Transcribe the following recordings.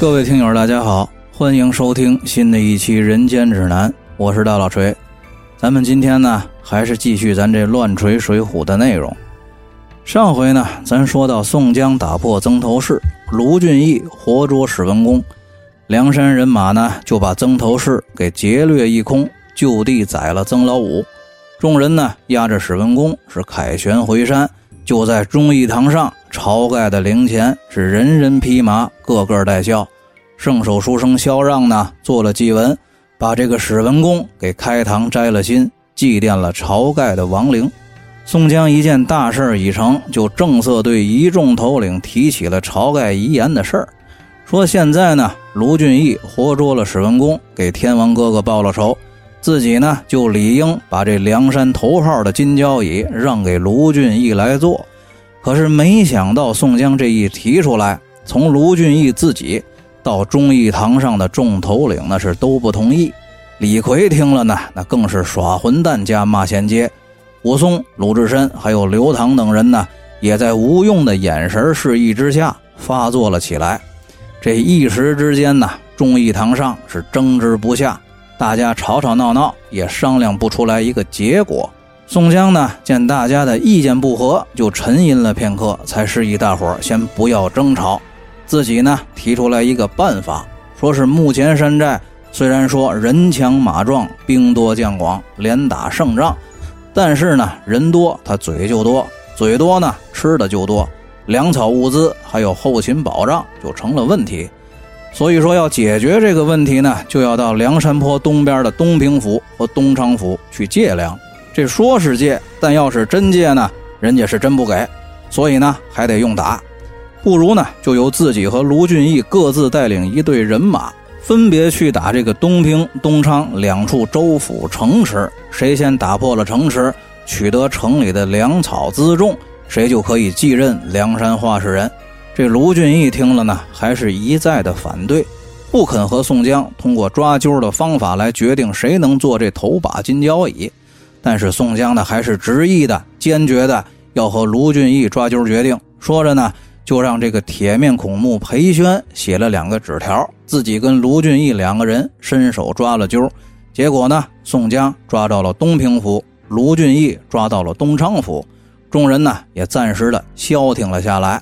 各位听友，大家好，欢迎收听新的一期《人间指南》，我是大老锤。咱们今天呢，还是继续咱这乱锤水浒的内容。上回呢，咱说到宋江打破曾头市，卢俊义活捉史文恭，梁山人马呢就把曾头市给劫掠一空，就地宰了曾老五。众人呢押着史文恭是凯旋回山，就在忠义堂上。晁盖的灵前是人人披麻，个个戴孝。圣手书生萧让呢做了祭文，把这个史文恭给开堂摘了心，祭奠了晁盖的亡灵。宋江一见大事已成，就正色对一众头领提起了晁盖遗言的事儿，说现在呢，卢俊义活捉了史文恭，给天王哥哥报了仇，自己呢就理应把这梁山头号的金交椅让给卢俊义来做。可是没想到，宋江这一提出来，从卢俊义自己到忠义堂上的众头领，那是都不同意。李逵听了呢，那更是耍混蛋加骂衔接。武松、鲁智深还有刘唐等人呢，也在吴用的眼神示意之下发作了起来。这一时之间呢，忠义堂上是争执不下，大家吵吵闹闹，也商量不出来一个结果。宋江呢，见大家的意见不合，就沉吟了片刻，才示意大伙儿先不要争吵。自己呢，提出来一个办法，说是目前山寨虽然说人强马壮、兵多将广、连打胜仗，但是呢，人多他嘴就多，嘴多呢吃的就多，粮草物资还有后勤保障就成了问题。所以说要解决这个问题呢，就要到梁山坡东边的东平府和东昌府去借粮。这说是借，但要是真借呢，人家是真不给，所以呢还得用打，不如呢就由自己和卢俊义各自带领一队人马，分别去打这个东平、东昌两处州府城池，谁先打破了城池，取得城里的粮草辎重，谁就可以继任梁山话事人。这卢俊义听了呢，还是一再的反对，不肯和宋江通过抓阄的方法来决定谁能做这头把金交椅。但是宋江呢，还是执意的、坚决的要和卢俊义抓阄决定。说着呢，就让这个铁面孔目裴宣写了两个纸条，自己跟卢俊义两个人伸手抓了阄。结果呢，宋江抓到了东平府，卢俊义抓到了东昌府，众人呢也暂时的消停了下来。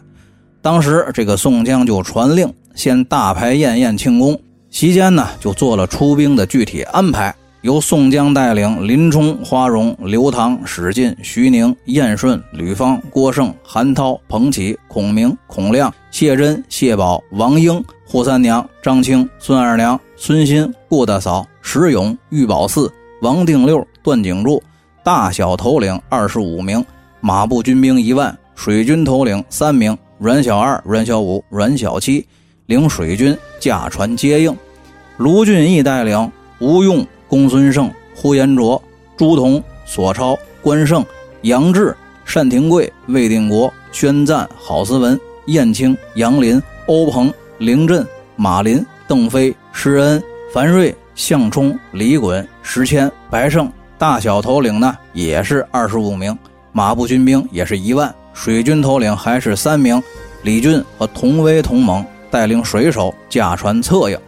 当时这个宋江就传令，先大排宴宴庆功，席间呢就做了出兵的具体安排。由宋江带领林冲、花荣、刘唐、史进、徐宁、燕顺、吕方、郭盛、韩涛、彭起、孔明、孔亮、谢珍、谢宝、王英、扈三娘、张青、孙二娘、孙新、顾大嫂、石勇、玉宝四、王定六、段景柱，大小头领二十五名，马步军兵一万，水军头领三名，阮小二、阮小五、阮小七领水军驾船接应，卢俊义带领吴用。公孙胜、呼延灼、朱仝、索超、关胜、杨志、单廷贵、魏定国、宣赞、郝思文、燕青、杨林、欧鹏、凌震、马林、邓飞、施恩、樊瑞、项冲、李衮、石谦、白胜，大小头领呢也是二十五名，马步军兵也是一万，水军头领还是三名，李俊和童威、同盟带领水手驾船策应。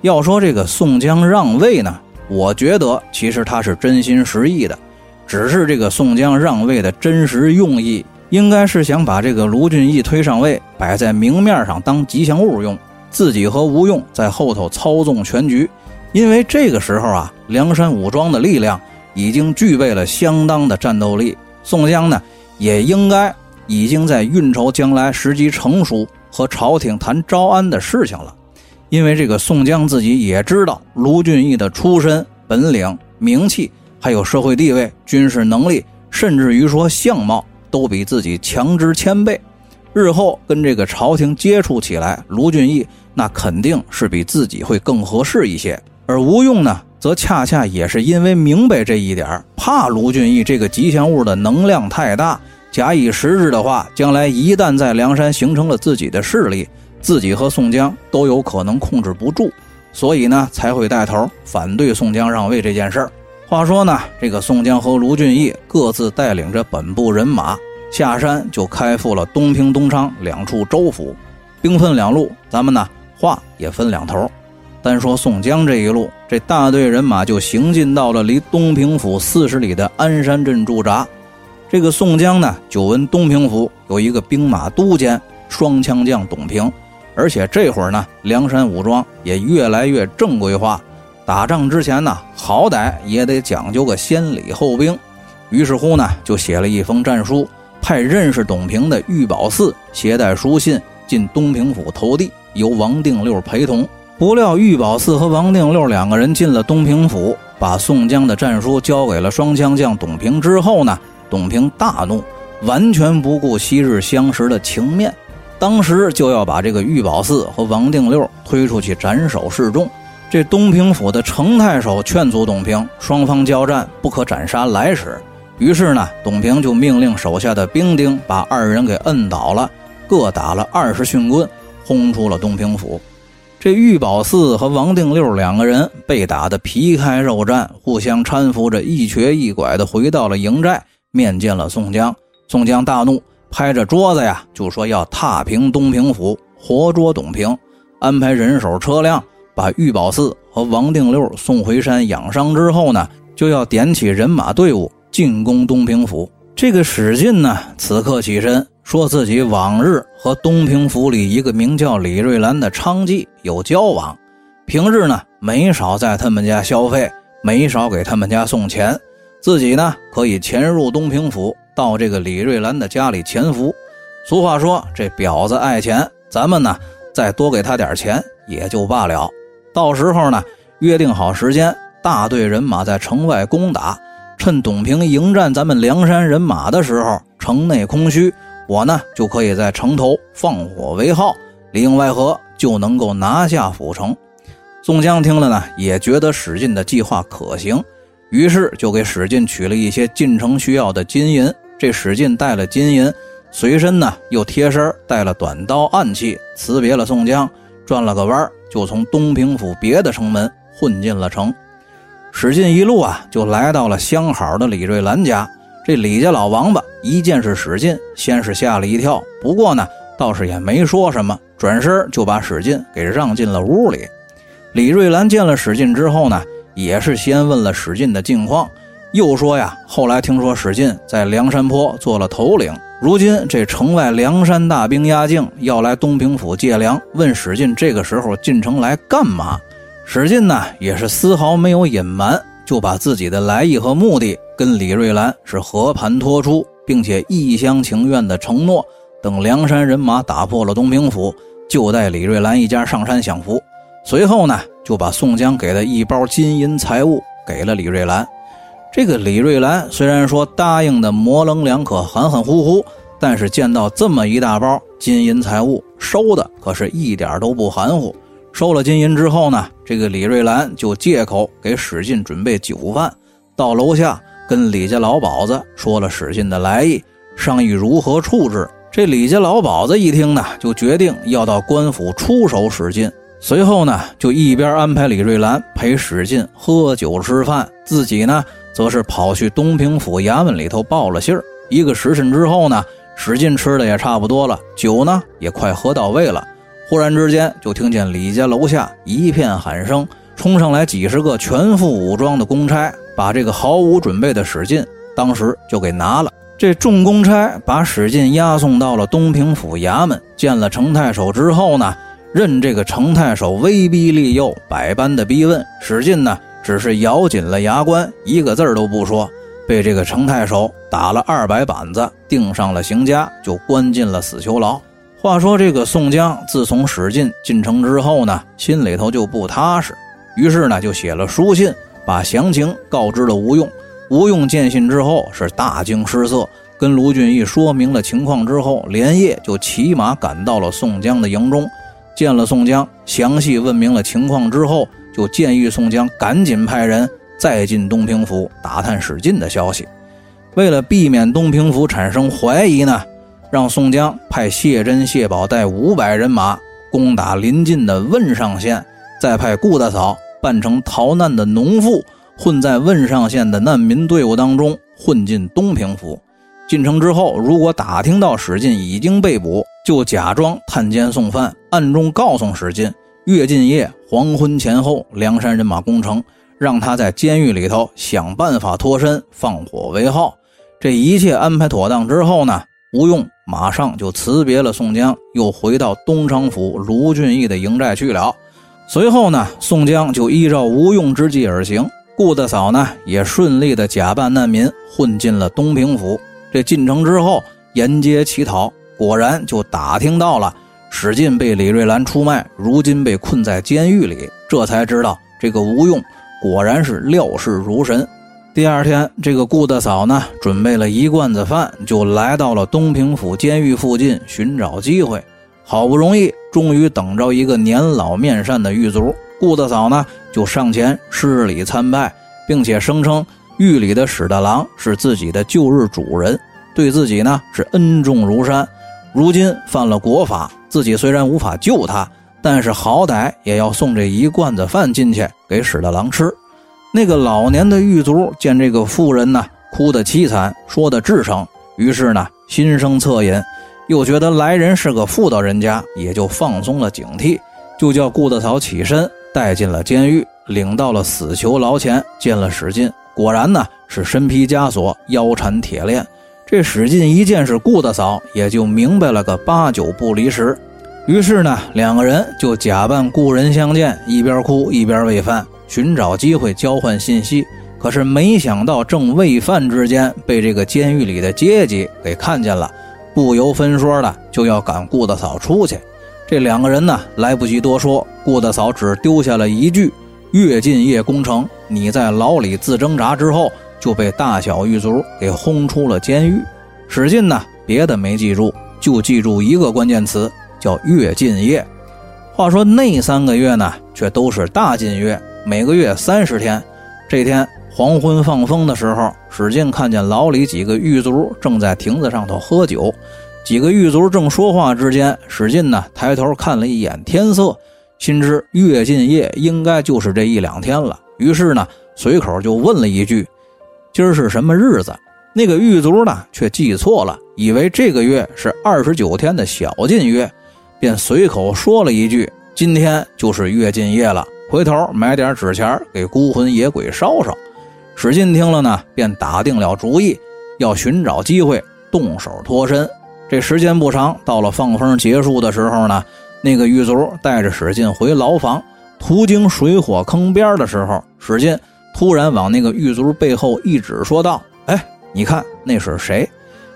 要说这个宋江让位呢？我觉得其实他是真心实意的，只是这个宋江让位的真实用意，应该是想把这个卢俊义推上位，摆在明面上当吉祥物用，自己和吴用在后头操纵全局。因为这个时候啊，梁山武装的力量已经具备了相当的战斗力，宋江呢也应该已经在运筹将来时机成熟和朝廷谈招安的事情了。因为这个宋江自己也知道卢俊义的出身、本领、名气，还有社会地位、军事能力，甚至于说相貌都比自己强之千倍。日后跟这个朝廷接触起来，卢俊义那肯定是比自己会更合适一些。而吴用呢，则恰恰也是因为明白这一点，怕卢俊义这个吉祥物的能量太大，假以时日的话，将来一旦在梁山形成了自己的势力。自己和宋江都有可能控制不住，所以呢才会带头反对宋江让位这件事儿。话说呢，这个宋江和卢俊义各自带领着本部人马下山，就开赴了东平、东昌两处州府，兵分两路。咱们呢话也分两头。单说宋江这一路，这大队人马就行进到了离东平府四十里的鞍山镇驻扎。这个宋江呢，久闻东平府有一个兵马都监双枪将董平，而且这会儿呢，梁山武装也越来越正规化，打仗之前呢，好歹也得讲究个先礼后兵。于是乎呢，就写了一封战书，派认识董平的玉宝四携带书信进东平府投递，由王定六陪同。不料玉宝四和王定六两个人进了东平府，把宋江的战书交给了双枪将董平之后呢，董平大怒，完全不顾昔日相识的情面，当时就要把这个玉宝四和王定六推出去斩首示众。这东平府的程太守劝阻董平，双方交战不可斩杀来使。于是呢，董平就命令手下的兵丁把二人给摁倒了，各打了二十训棍，轰出了东平府。这玉宝四和王定六两个人被打得皮开肉绽，互相搀扶着一瘸一拐地回到了营寨，面见了宋江。宋江大怒，拍着桌子呀，就说要踏平东平府，活捉董平，安排人手车辆把玉宝四和王定六送回山养伤之后呢，就要点起人马队伍进攻东平府。这个史进呢，此刻起身。说自己往日和东平府里一个名叫李瑞兰的娼妓有交往，平日呢没少在他们家消费，没少给他们家送钱，自己呢可以潜入东平府，到这个李瑞兰的家里潜伏。俗话说，这婊子爱钱，咱们呢再多给他点钱也就罢了。到时候呢，约定好时间，大队人马在城外攻打，趁董平迎战咱们梁山人马的时候，城内空虚。我呢就可以在城头放火为号，里应外合就能够拿下府城。宋江听了呢，也觉得史进的计划可行，于是就给史进取了一些进城需要的金银。这史进带了金银，随身呢又贴身带了短刀暗器，辞别了宋江，转了个弯就从东平府别的城门混进了城。史进一路啊，就来到了相好的李瑞兰家。这李家老王八一见是史进，先是吓了一跳，不过呢，倒是也没说什么，转身就把史进给让进了屋里。李瑞兰见了史进之后呢，也是先问了史进的近况，又说呀，后来听说史进在梁山坡做了头领，如今这城外梁山大兵压境，要来东平府借粮，问史进这个时候进城来干嘛？史进呢，也是丝毫没有隐瞒。就把自己的来意和目的跟李瑞兰是和盘托出，并且一厢情愿的承诺，等梁山人马打破了东平府，就带李瑞兰一家上山享福。随后呢，就把宋江给的一包金银财物给了李瑞兰。这个李瑞兰虽然说答应的模棱两可、含含糊糊，但是见到这么一大包金银财物，收的可是一点都不含糊。收了金银之后呢，这个李瑞兰就借口给史进准备酒饭，到楼下跟李家老鸨子说了史进的来意，商议如何处置。这李家老鸨子一听呢，就决定要到官府出手史进。随后呢，就一边安排李瑞兰陪史进喝酒吃饭，自己呢，则是跑去东平府衙门里头报了信儿。一个时辰之后呢，史进吃的也差不多了，酒呢也快喝到位了。忽然之间，就听见李家楼下一片喊声，冲上来几十个全副武装的公差，把这个毫无准备的史进当时就给拿了。这众公差把史进押送到了东平府衙门，见了程太守之后呢，任这个程太守威逼利诱，百般的逼问。史进呢，只是咬紧了牙关，一个字儿都不说，被这个程太守打了二百板子，钉上了刑枷，就关进了死囚牢。话说这个宋江自从史进进城之后呢，心里头就不踏实，于是呢就写了书信，把详情告知了吴用。吴用见信之后是大惊失色，跟卢俊义说明了情况之后，连夜就骑马赶到了宋江的营中，见了宋江，详细问明了情况之后，就建议宋江赶紧派人再进东平府打探史进的消息。为了避免东平府产生怀疑呢。让宋江派谢珍、谢宝带五百人马攻打临近的汶上县，再派顾大嫂扮成逃难的农妇，混在汶上县的难民队伍当中，混进东平府。进城之后，如果打听到史进已经被捕，就假装探监送饭，暗中告诉史进，越近夜黄昏前后，梁山人马攻城，让他在监狱里头想办法脱身，放火为号。这一切安排妥当之后呢，吴用马上就辞别了宋江，又回到东昌府卢俊义的营寨去了。随后呢，宋江就依照吴用之计而行，顾大嫂呢也顺利的假扮难民混进了东平府。这进城之后，沿街乞讨，果然就打听到了史进被李瑞兰出卖，如今被困在监狱里，这才知道这个吴用果然是料事如神。第二天，这个顾大嫂呢，准备了一罐子饭，就来到了东平府监狱附近寻找机会。好不容易，终于等着一个年老面善的狱卒。顾大嫂呢，就上前施礼参拜，并且声称狱里的史大郎是自己的旧日主人，对自己呢是恩重如山。如今犯了国法，自己虽然无法救他，但是好歹也要送这一罐子饭进去给史大郎吃。那个老年的狱卒见这个妇人呢哭得凄惨，说的至诚，于是呢心生恻隐，又觉得来人是个妇道人家，也就放松了警惕，就叫顾大嫂起身带进了监狱，领到了死囚牢前见了史进，果然呢是身披枷锁，腰缠铁链。这史进一见是顾大嫂，也就明白了个八九不离十，于是呢两个人就假扮故人相见，一边哭一边喂饭。寻找机会交换信息，可是没想到正喂饭之间，被这个监狱里的阶级给看见了，不由分说的就要赶顾大嫂出去。这两个人呢，来不及多说，顾大嫂只丢下了一句：“越进夜攻城。”你在牢里自挣扎之后，就被大小狱卒给轰出了监狱。史进呢，别的没记住，就记住一个关键词，叫“月禁夜”。话说那三个月呢，却都是大禁月。每个月三十天，这天黄昏放风的时候，史进看见牢里几个狱卒正在亭子上头喝酒。几个狱卒正说话之间，史进呢抬头看了一眼天色，心知月尽夜应该就是这一两天了。于是呢，随口就问了一句：“今儿是什么日子？”那个狱卒呢却记错了，以为这个月是二十九天的小禁月，便随口说了一句：“今天就是月禁夜了。”回头买点纸钱给孤魂野鬼烧烧。史进听了。呢，便打定了。主意，要寻找机会动手脱身。这时间不长，到了。放风结束的时候呢，那个狱卒带着史进回牢房，途经水火坑边的时候，史进突然往那个狱卒背后一指，说道：“哎，你看那是谁？”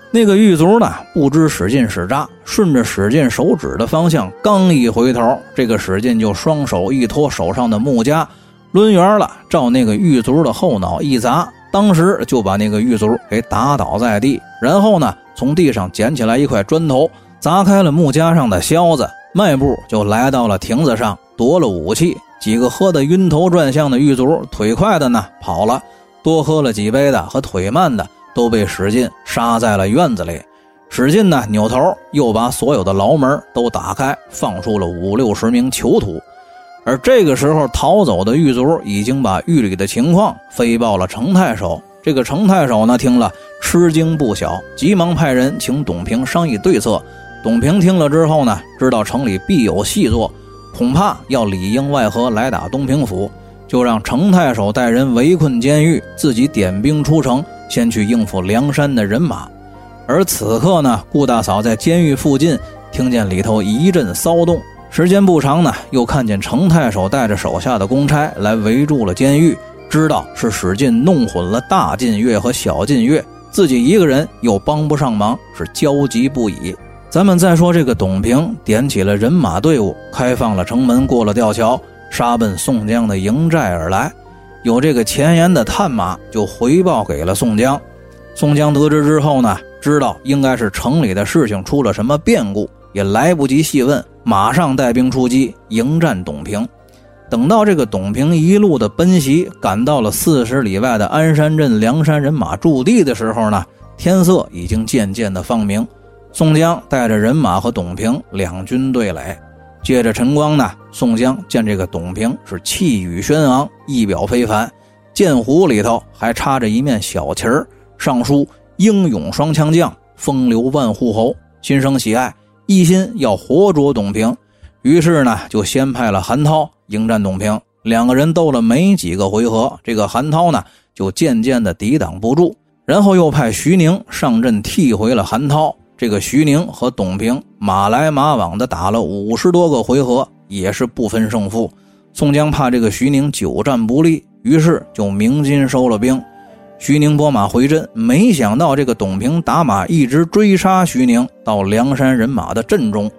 那个狱卒呢，不知使劲使诈，顺着史进手指的方向，刚一回头，这个史进就双手一托手上的木枷，抡圆了，照那个狱卒的后脑一砸，当时就把那个狱卒给打倒在地。然后呢，从地上捡起来一块砖头，砸开了木枷上的销子，迈步就来到了亭子上，夺了武器。几个喝得晕头转向的狱卒，腿快的呢跑了，多喝了几杯的和腿慢的。都被史进杀在了院子里。史进呢，扭头又把所有的牢门都打开，放出了五六十名囚徒。而这个时候，逃走的狱卒已经把狱里的情况飞报了程太守。这个程太守呢，听了吃惊不小，急忙派人请董平商议对策。董平听了之后呢，知道城里必有细作，恐怕要里应外合来打东平府，就让程太守带人围困监狱，自己点兵出城。先去应付梁山的人马，而此刻呢，顾大嫂在监狱附近听见里头一阵骚动。时间不长呢，又看见程太守带着手下的公差来围住了监狱，知道是史进弄混了大禁月和小禁月，自己一个人又帮不上忙，是焦急不已。咱们再说这个董平点起了人马队伍，开放了城门，过了吊桥，杀奔宋江的营寨而来。有这个前沿的探马就回报给了宋江，宋江得知之后呢，知道应该是城里的事情出了什么变故，也来不及细问，马上带兵出击迎战董平。等到这个董平一路的奔袭，赶到了四十里外的鞍山镇梁山人马驻地的时候呢，天色已经渐渐的放明。宋江带着人马和董平两军对垒。借着晨光呢，宋江见这个董平是气宇轩昂，仪表非凡，剑壶里头还插着一面小旗儿，上书“英勇双枪将，风流万户侯”，心生喜爱，一心要活捉董平。于是呢，就先派了韩涛迎战董平。两个人斗了没几个回合，这个韩涛呢就渐渐的抵挡不住，然后又派徐宁上阵替回了韩涛。这个徐宁和董平马来马往的打了五十多个回合，也是不分胜负。宋江怕这个徐宁久战不利，于是就鸣金收了兵。徐宁拨马回阵，没想到这个董平打马一直追杀徐宁到梁山人马的阵中。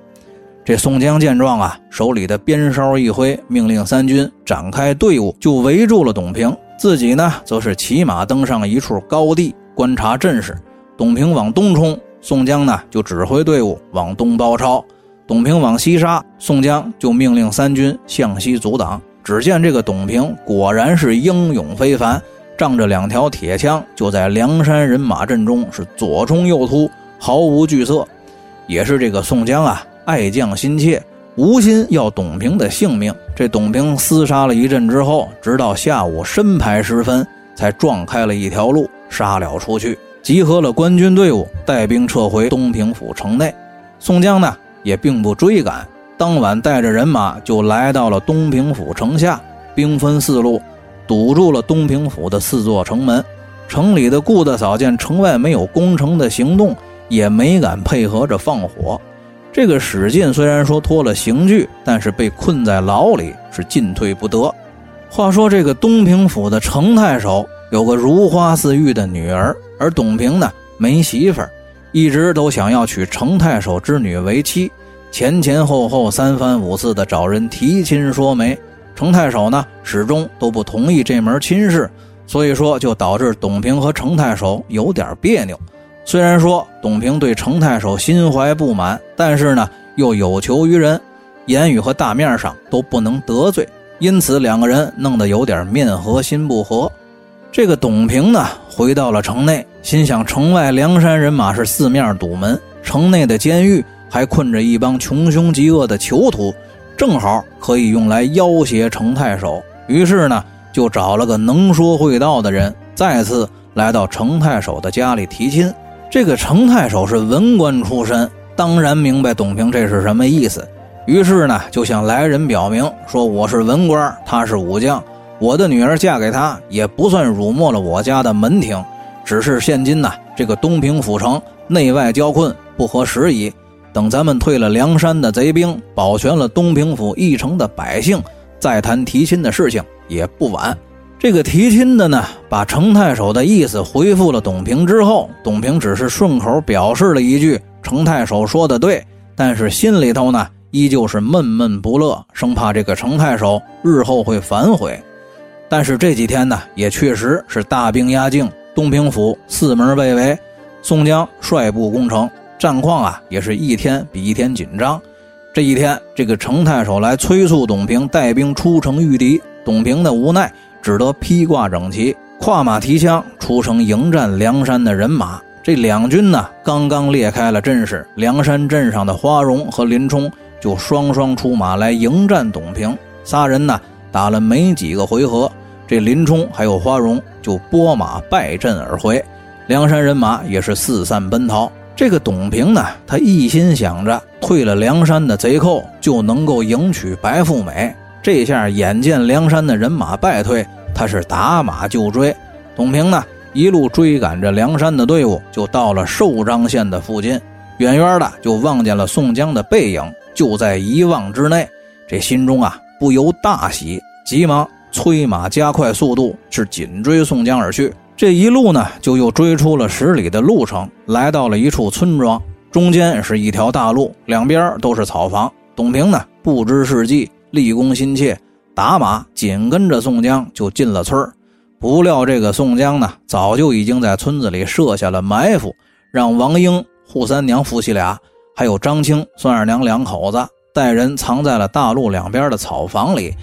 这宋江见状啊，手里的鞭梢一挥，命令三军展开队伍，就围住了董平。自己呢，则是骑马登上一处高地观察阵势。董平往东冲，宋江呢就指挥队伍往东包抄；董平往西杀，宋江就命令三军向西阻挡。只见这个董平果然是英勇非凡，仗着两条铁枪，就在梁山人马阵中是左冲右突，毫无惧色。也是这个宋江啊。爱将心切，无心要董平的性命。这董平厮杀了一阵之后，直到下午申牌时分，才撞开了一条路，杀了出去，集合了官军队伍，带兵撤回东平府城内。宋江呢，也并不追赶，当晚带着人马就来到了东平府城下，兵分四路，堵住了东平府的四座城门。城里的顾大嫂见城外没有攻城的行动，也没敢配合着放火。这个史进虽然说脱了刑具，但是被困在牢里是进退不得。话说这个东平府的程太守有个如花似玉的女儿，而董平呢没媳妇儿，一直都想要娶程太守之女为妻，前前后后三番五次的找人提亲说媒，程太守呢始终都不同意这门亲事，所以说就导致董平和程太守有点别扭。虽然说董平对程太守心怀不满，但是呢又有求于人，言语和大面上都不能得罪，因此两个人弄得有点面和心不和。这个董平呢回到了城内，心想城外梁山人马是四面堵门，城内的监狱还困着一帮穷凶极恶的囚徒，正好可以用来要挟程太守。于是呢就找了个能说会道的人，再次来到程太守的家里提亲。这个程太守是文官出身，当然明白董平这是什么意思。于是呢，就向来人表明说：“我是文官，他是武将，我的女儿嫁给他也不算辱没了我家的门庭，只是现今呢，这个东平府城内外交困，不合时宜。等咱们退了梁山的贼兵，保全了东平府一城的百姓，再谈提亲的事情也不晚。”这个提亲的呢，把程太守的意思回复了董平之后，董平只是顺口表示了一句：“程太守说的对。”但是心里头呢，依旧是闷闷不乐，生怕这个程太守日后会反悔。但是这几天呢，也确实是大兵压境，东平府四门被围，宋江率部攻城，战况啊也是一天比一天紧张。这一天，这个程太守来催促董平带兵出城御敌，董平的无奈。只得披挂整齐，跨马提枪出城迎战梁山的人马。这两军呢，刚刚列开了阵势，梁山镇上的花荣和林冲就双双出马来迎战董平。仨人呢，打了没几个回合，这林冲还有花荣就拨马败阵而回，梁山人马也是四散奔逃。这个董平呢，他一心想着退了梁山的贼寇，就能够迎娶白富美。这下眼见梁山的人马败退，他是打马就追。董平呢，一路追赶着梁山的队伍，就到了寿张县的附近。远远的就望见了宋江的背影，就在一望之内。这心中啊不由大喜，急忙催马加快速度，是紧追宋江而去。这一路呢，就又追出了十里的路程，来到了一处村庄，中间是一条大路，两边都是草房。董平呢，不知是计。立功心切，打马紧跟着宋江就进了村不料这个宋江呢，早就已经在村子里设下了埋伏，让王英、扈三娘夫妻俩，还有张青、孙二娘两口子带人藏在了大路两边的草房里。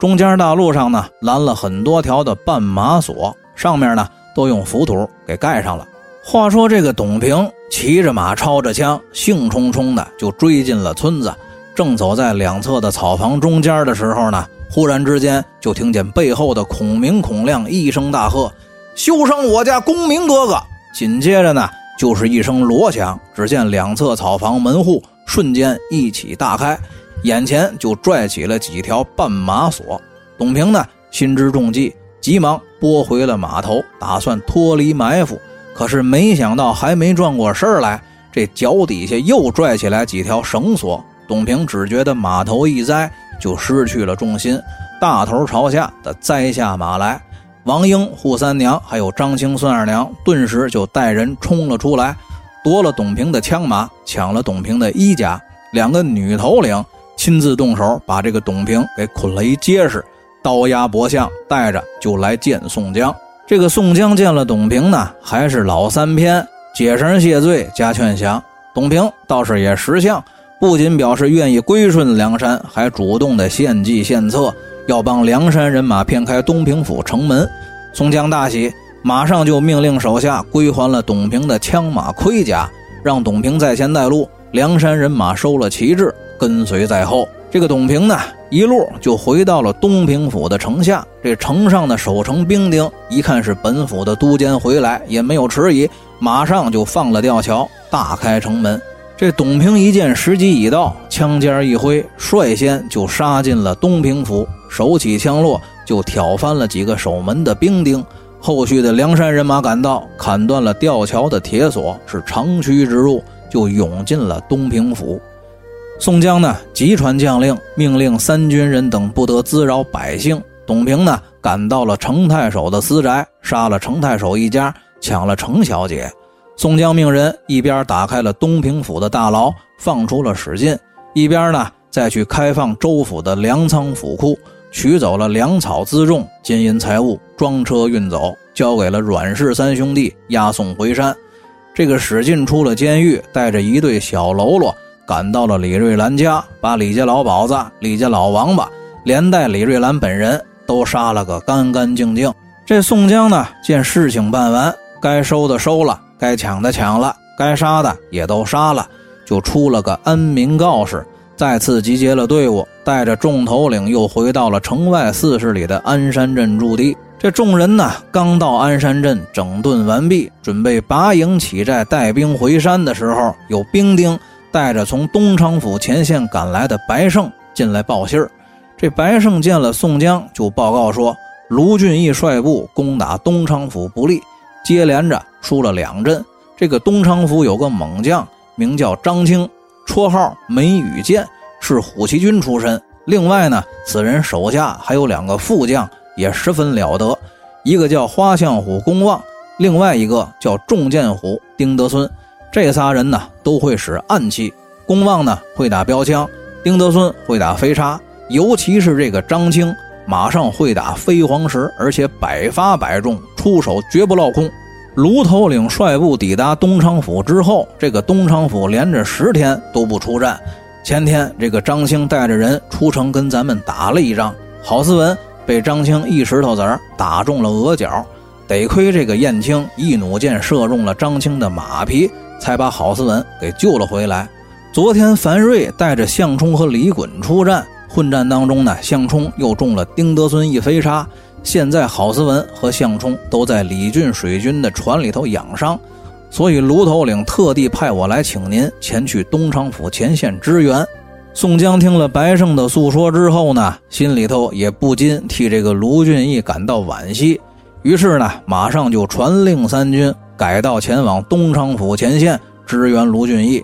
中间大路上呢，拦了很多条的绊马索，上面呢都用浮土给盖上了。话说这个董平骑着马，抄着枪，兴冲冲的就追进了村子。正走在两侧的草房中间的时候呢，忽然之间就听见背后的孔明、孔亮一声大喝：“休伤我家公明哥哥！”紧接着呢，就是一声锣响，只见两侧草房门户瞬间一起大开，眼前就拽起了几条绊马索。董平呢，心知中计，急忙拨回了马头，打算脱离埋伏。可是没想到，还没转过身来，这脚底下又拽起来几条绳索。董平只觉得马头一栽，就失去了重心，大头朝下的栽下马来。王英、扈三娘还有张青、孙二娘顿时就带人冲了出来，夺了董平的枪马，抢了董平的衣甲。两个女头领亲自动手，把这个董平给捆了一结实，刀压脖项，带着就来见宋江。这个宋江见了董平呢，还是老三篇，解绳谢罪，加劝降。董平倒是也识相，不仅表示愿意归顺梁山，还主动的献计献策，要帮梁山人马骗开东平府城门。宋江大喜，马上就命令手下归还了董平的枪马盔甲，让董平在前带路。梁山人马收了旗帜，跟随在后。这个董平呢，一路就回到了东平府的城下。这城上的守城兵丁一看是本府的都监回来，也没有迟疑，马上就放了吊桥，大开城门。这董平一见时机已到，枪尖一挥，率先就杀进了东平府，手起枪落，就挑翻了几个守门的兵丁。后续的梁山人马赶到，砍断了吊桥的铁索，是长驱直入。就涌进了东平府。宋江呢，急传将令，命令三军人等不得滋扰百姓。董平呢，赶到了程太守的私宅，杀了程太守一家，抢了程小姐。宋江命人一边打开了东平府的大牢，放出了史进，一边呢，再去开放州府的粮仓府库，取走了粮草辎重、金银财物，装车运走，交给了阮氏三兄弟押送回山。这个史进出了监狱，带着一队小喽啰赶到了李瑞兰家，把李家老鸨子、李家老王八，连带李瑞兰本人都杀了个干干净净。这宋江呢，见事情办完，该收的收了，该抢的抢了，该杀的也都杀了，就出了个安民告示，再次集结了队伍，带着众头领又回到了城外四十里的安山镇驻地。这众人呢，刚到鞍山镇整顿完毕，准备拔营起寨，带兵回山的时候，有兵丁带着从东昌府前线赶来的白胜进来报信儿。这白胜见了宋江，就报告说：卢俊义率部攻打东昌府不利，接连着输了两阵。这个东昌府有个猛将，名叫张青，绰号梅雨剑，是虎骑军出身。另外呢，此人手下还有两个副将。也十分了得，一个叫花象虎公望，另外一个叫重剑虎丁德孙。这仨人呢都会使暗器，公望呢会打标枪，丁德孙会打飞叉，尤其是这个张青，马上会打飞黄石，而且百发百中，出手绝不落空。卢头领率部抵达东昌府之后，这个东昌府连着十天都不出战。前天这个张青带着人出城跟咱们打了一仗，郝思文。被张青一石头子儿打中了额角，得亏这个燕青一弩箭射中了张青的马皮，才把郝思文给救了回来。昨天樊瑞带着项冲和李衮出战，混战当中呢，项冲又中了丁德孙一飞叉。现在郝思文和项冲都在李俊水军的船里头养伤，所以卢头领特地派我来请您前去东昌府前线支援。宋江听了白胜的诉说之后呢，心里头也不禁替这个卢俊义感到惋惜。于是呢，马上就传令三军改道前往东昌府前线支援卢俊义。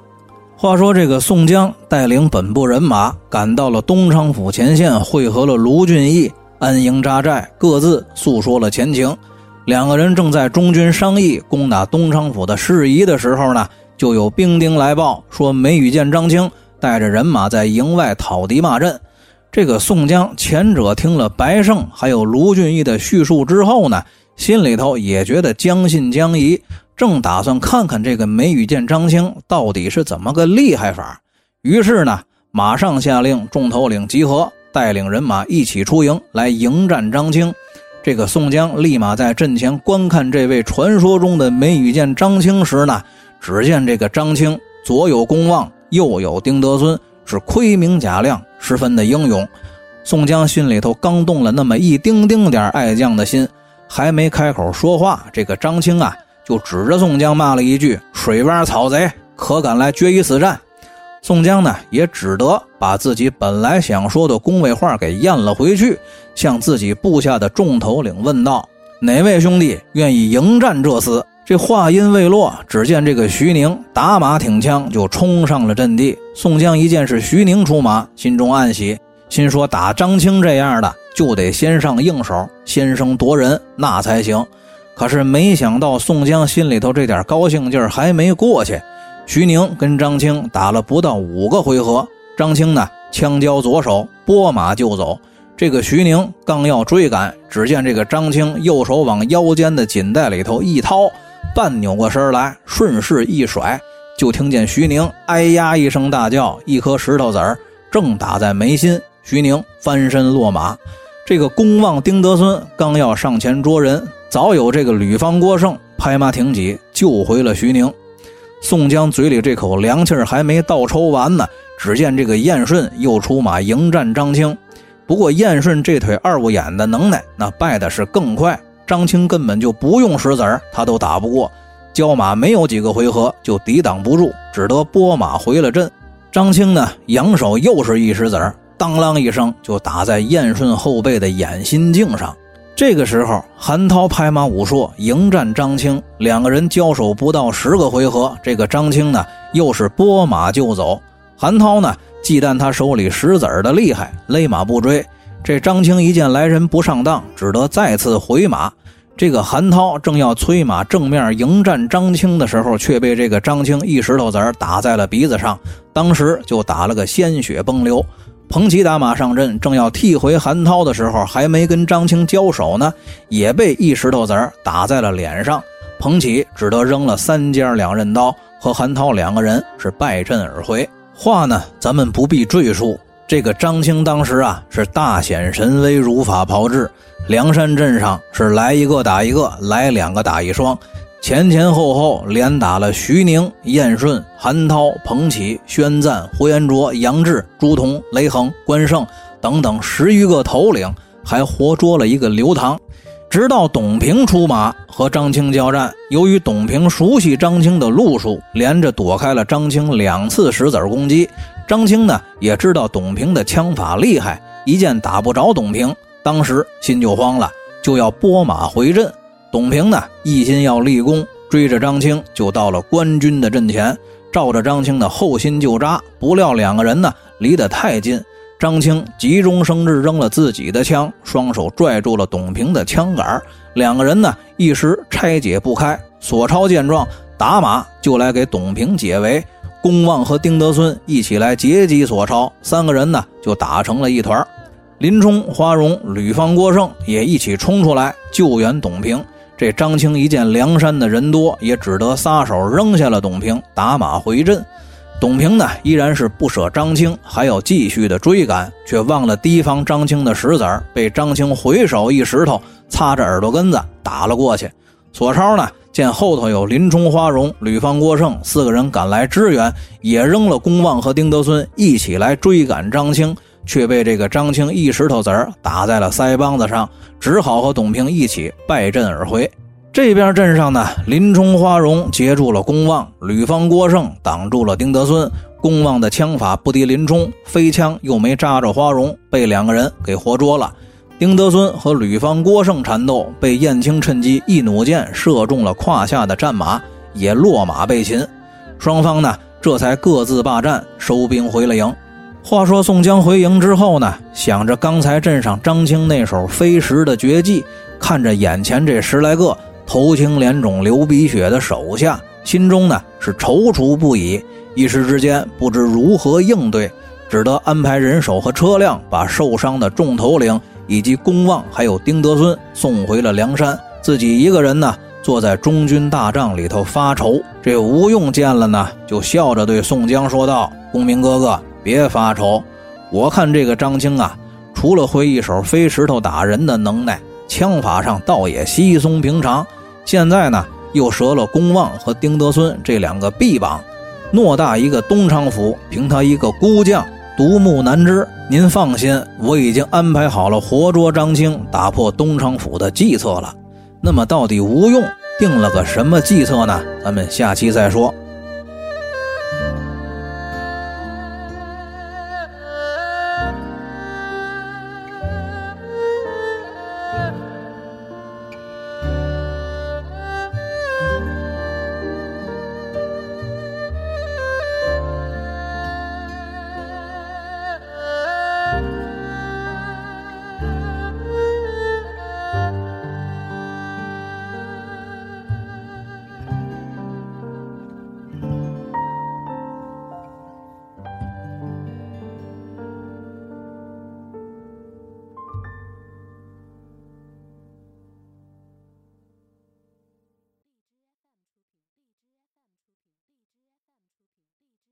话说这个宋江带领本部人马赶到了东昌府前线，会合了卢俊义，安营扎寨，各自诉说了前情。两个人正在中军商议攻打东昌府的事宜的时候呢，就有兵丁来报说梅雨见张青。带着人马在营外讨敌骂阵，这个宋江前者听了白胜还有卢俊义的叙述之后呢，心里头也觉得将信将疑，正打算看看这个梅雨见张青到底是怎么个厉害法。于是呢，马上下令众头领集合，带领人马一起出营来迎战张青。这个宋江立马在阵前观看这位传说中的梅雨见张青时呢，只见这个张青左有公望。右有丁德孙是盔明甲亮，十分的英勇。宋江心里头刚动了那么一丁丁点爱将的心，还没开口说话，这个张青啊就指着宋江骂了一句：“水洼草贼，可敢来决一死战！”宋江呢，也只得把自己本来想说的恭维话给咽了回去，向自己部下的众头领问道：“哪位兄弟愿意迎战这厮？”这话音未落，只见这个徐宁打马挺枪就冲上了阵地。宋江一见是徐宁出马，心中暗喜，心说打张青这样的就得先上硬手，先声夺人，那才行。可是没想到，宋江心里头这点高兴劲儿还没过去。徐宁跟张青打了不到五个回合，张青呢枪交左手，拨马就走。这个徐宁刚要追赶，只见这个张青右手往腰间的锦带里头一掏，半扭过身来，顺势一甩，就听见徐宁哎呀一声大叫，一颗石头子儿正打在眉心，徐宁翻身落马。这个公望丁德孙刚要上前捉人。早有这个吕方郭盛拍马挺戟救回了徐宁，宋江嘴里这口凉气儿还没倒抽完呢，只见这个燕顺又出马迎战张青。不过燕顺这腿二五眼的能耐，那败的是更快。张青根本就不用石子儿，他都打不过。交马没有几个回合就抵挡不住，只得拨马回了阵。张青呢，扬手又是一石子儿，当啷一声就打在燕顺后背的眼心镜上。这个时候，韩涛拍马武硕迎战张青，两个人交手不到十个回合，这个张青呢又是拨马就走。韩涛呢忌惮他手里石子儿的厉害，勒马不追。这张青一见来人不上当，只得再次回马。这个韩涛正要催马正面迎战张青的时候，却被这个张青一石头子儿打在了鼻子上，当时就打了个鲜血崩流。彭祺打马上阵，正要替回韩涛的时候，还没跟张青交手呢，也被一石头子儿打在了脸上。彭祺只得扔了三尖两刃刀，和韩涛两个人是败阵而回。话呢，咱们不必赘述。这个张青当时啊，是大显神威，如法炮制。梁山镇上是来一个打一个，来两个打一双。前前后后连打了徐宁、燕顺、韩涛、彭起、宣赞、呼延灼、杨志、朱仝、雷横、关胜等等十余个头领，还活捉了一个刘唐。直到董平出马和张青交战，由于董平熟悉张青的路数，连着躲开了张青两次石子攻击。张青呢也知道董平的枪法厉害，一见打不着董平，当时心就慌了，就要拨马回阵。董平呢，一心要立功，追着张青就到了官军的阵前，照着张青的后心就扎。不料两个人呢离得太近，张青急中生智，扔了自己的枪，双手拽住了董平的枪杆。两个人呢一时拆解不开。索超见状，打马就来给董平解围。公望和丁德孙一起来截击索超，三个人呢就打成了一团。林冲、花荣、吕方、郭盛也一起冲出来救援董平。这张青一见梁山的人多，也只得撒手扔下了董平，打马回阵。董平呢，依然是不舍张青，还要继续的追赶，却忘了提防张青的石子儿，被张青回手一石头擦着耳朵根子打了过去。索超呢，见后头有林冲、花荣、吕方、郭盛四个人赶来支援，也扔了公望和丁德孙一起来追赶张青。却被这个张青一石头子儿打在了腮帮子上，只好和董平一起败阵而回。这边阵上呢，林冲、花荣截住了公望，吕方、郭盛挡住了丁德孙。公望的枪法不敌林冲，飞枪又没扎着花荣，被两个人给活捉了。丁德孙和吕方、郭盛缠斗，被燕青趁机一弩箭射中了胯下的战马，也落马被擒。双方呢，这才各自罢战，收兵回了营。话说宋江回营之后呢，想着刚才镇上张青那手飞石的绝技，看着眼前这十来个头青脸肿、流鼻血的手下，心中呢是踌躇不已，一时之间不知如何应对，只得安排人手和车辆，把受伤的众头领以及公望还有丁德孙送回了梁山，自己一个人呢坐在中军大帐里头发愁。这吴用见了呢，就笑着对宋江说道：“公明哥哥。”别发愁，我看这个张青啊，除了会一手飞石头打人的能耐，枪法上倒也稀松平常。现在呢，又折了公望和丁德孙这两个臂膀，偌大一个东昌府，凭他一个孤将，独木难支。您放心，我已经安排好了活捉张青、打破东昌府的计策了。那么，到底吴用定了个什么计策呢？咱们下期再说。